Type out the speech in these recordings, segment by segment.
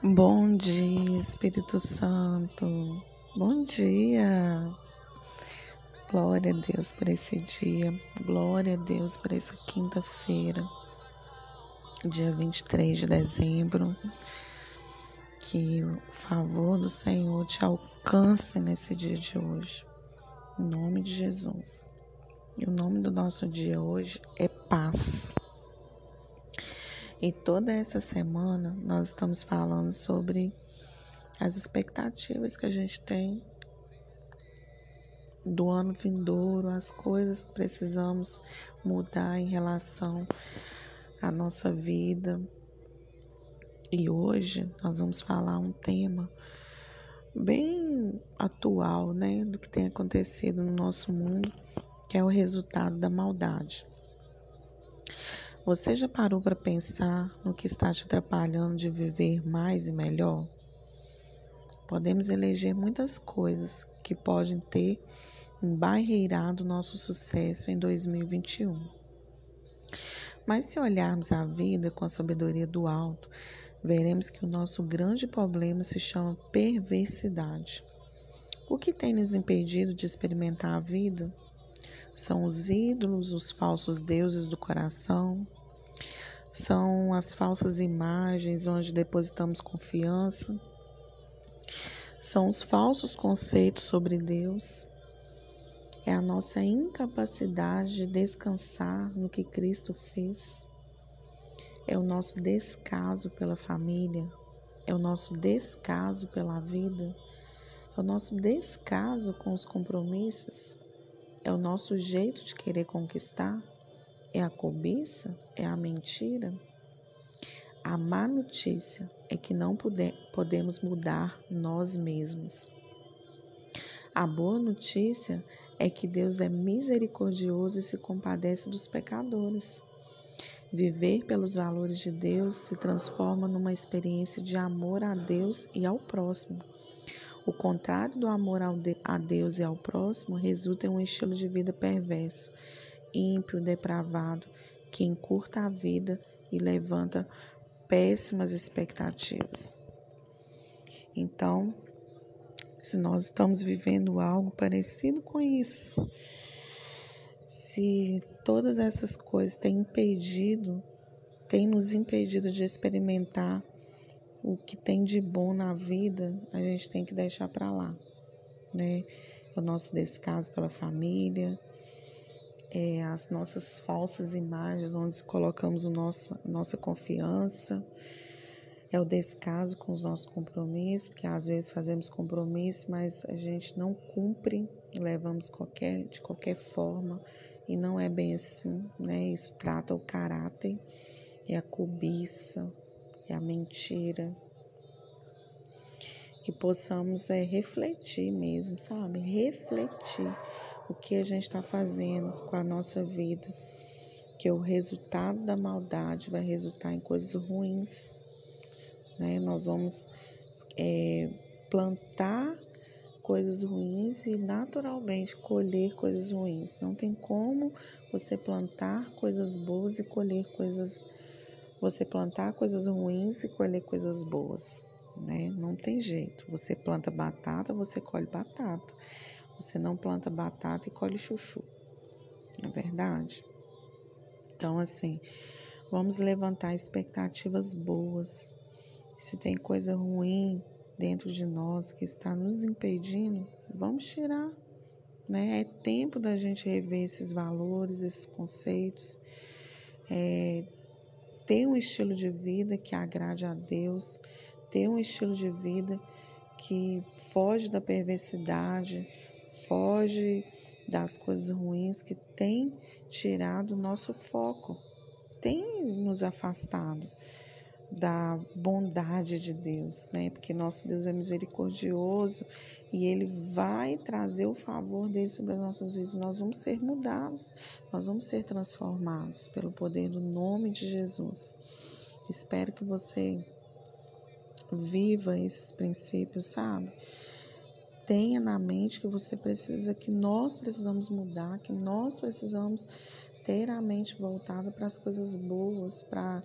Bom dia, Espírito Santo. Bom dia. Glória a Deus por esse dia. Glória a Deus por essa quinta-feira, dia 23 de dezembro. Que o favor do Senhor te alcance nesse dia de hoje. Em nome de Jesus. E o nome do nosso dia hoje é paz. E toda essa semana nós estamos falando sobre as expectativas que a gente tem do ano vindouro, as coisas que precisamos mudar em relação à nossa vida. E hoje nós vamos falar um tema bem atual, né, do que tem acontecido no nosso mundo, que é o resultado da maldade. Você já parou para pensar no que está te atrapalhando de viver mais e melhor? Podemos eleger muitas coisas que podem ter embarreirado nosso sucesso em 2021. Mas se olharmos a vida com a sabedoria do alto, veremos que o nosso grande problema se chama perversidade. O que tem nos impedido de experimentar a vida? São os ídolos, os falsos deuses do coração, são as falsas imagens onde depositamos confiança, são os falsos conceitos sobre Deus, é a nossa incapacidade de descansar no que Cristo fez, é o nosso descaso pela família, é o nosso descaso pela vida, é o nosso descaso com os compromissos, é o nosso jeito de querer conquistar. É a cobiça? É a mentira? A má notícia é que não podemos mudar nós mesmos. A boa notícia é que Deus é misericordioso e se compadece dos pecadores. Viver pelos valores de Deus se transforma numa experiência de amor a Deus e ao próximo. O contrário do amor a Deus e ao próximo resulta em um estilo de vida perverso ímpio, depravado, que encurta a vida e levanta péssimas expectativas. Então, se nós estamos vivendo algo parecido com isso, se todas essas coisas têm impedido, têm nos impedido de experimentar o que tem de bom na vida, a gente tem que deixar para lá, né? O nosso descaso pela família, é, as nossas falsas imagens, onde colocamos o nosso, nossa confiança, é o descaso com os nossos compromissos, porque às vezes fazemos compromisso, mas a gente não cumpre, levamos qualquer, de qualquer forma, e não é bem assim, né? Isso trata o caráter, é a cobiça, é a mentira. Que possamos é, refletir mesmo, sabe? Refletir o que a gente está fazendo com a nossa vida, que o resultado da maldade vai resultar em coisas ruins. Né? Nós vamos é, plantar coisas ruins e naturalmente colher coisas ruins. Não tem como você plantar coisas boas e colher coisas. Você plantar coisas ruins e colher coisas boas, né? Não tem jeito. Você planta batata, você colhe batata. Você não planta batata e colhe chuchu. Não é verdade? Então, assim, vamos levantar expectativas boas. Se tem coisa ruim dentro de nós que está nos impedindo, vamos tirar. Né? É tempo da gente rever esses valores, esses conceitos, é, ter um estilo de vida que agrade a Deus, ter um estilo de vida que foge da perversidade, foge das coisas ruins que tem tirado o nosso foco, tem nos afastado da bondade de Deus, né? Porque nosso Deus é misericordioso e ele vai trazer o favor dele sobre as nossas vidas. Nós vamos ser mudados, nós vamos ser transformados pelo poder do nome de Jesus. Espero que você viva esses princípios, sabe? tenha na mente que você precisa, que nós precisamos mudar, que nós precisamos ter a mente voltada para as coisas boas, para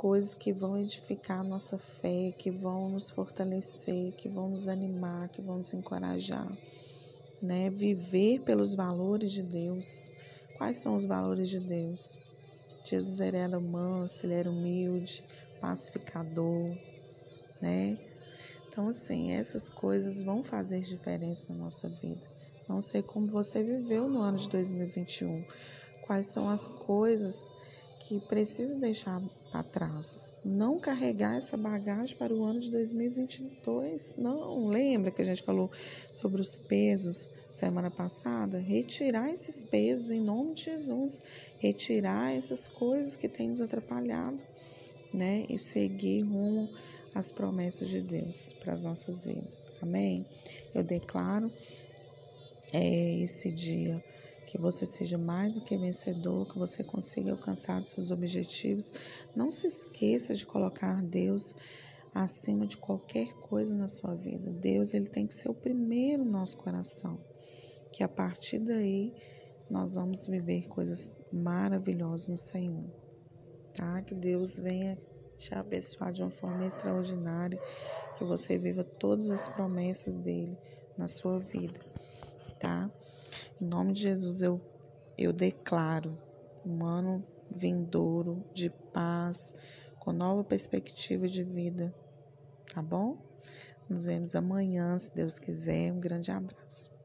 coisas que vão edificar a nossa fé, que vão nos fortalecer, que vão nos animar, que vão nos encorajar, né? Viver pelos valores de Deus. Quais são os valores de Deus? Jesus era manso, ele era humilde, pacificador, né? Então, assim, essas coisas vão fazer diferença na nossa vida. Não sei como você viveu no ano de 2021. Quais são as coisas que precisa deixar para trás. Não carregar essa bagagem para o ano de 2022. Não, lembra que a gente falou sobre os pesos semana passada? Retirar esses pesos em nome de Jesus. Retirar essas coisas que têm nos atrapalhado, né? E seguir rumo às promessas de Deus para as nossas vidas. Amém? Eu declaro é, esse dia que você seja mais do que vencedor, que você consiga alcançar seus objetivos. Não se esqueça de colocar Deus acima de qualquer coisa na sua vida. Deus ele tem que ser o primeiro no nosso coração. Que a partir daí nós vamos viver coisas maravilhosas no Senhor. Tá? Que Deus venha te abençoar de uma forma extraordinária, que você viva todas as promessas dele na sua vida, tá? Em nome de Jesus, eu, eu declaro um ano vindouro de paz, com nova perspectiva de vida. Tá bom? Nos vemos amanhã, se Deus quiser. Um grande abraço.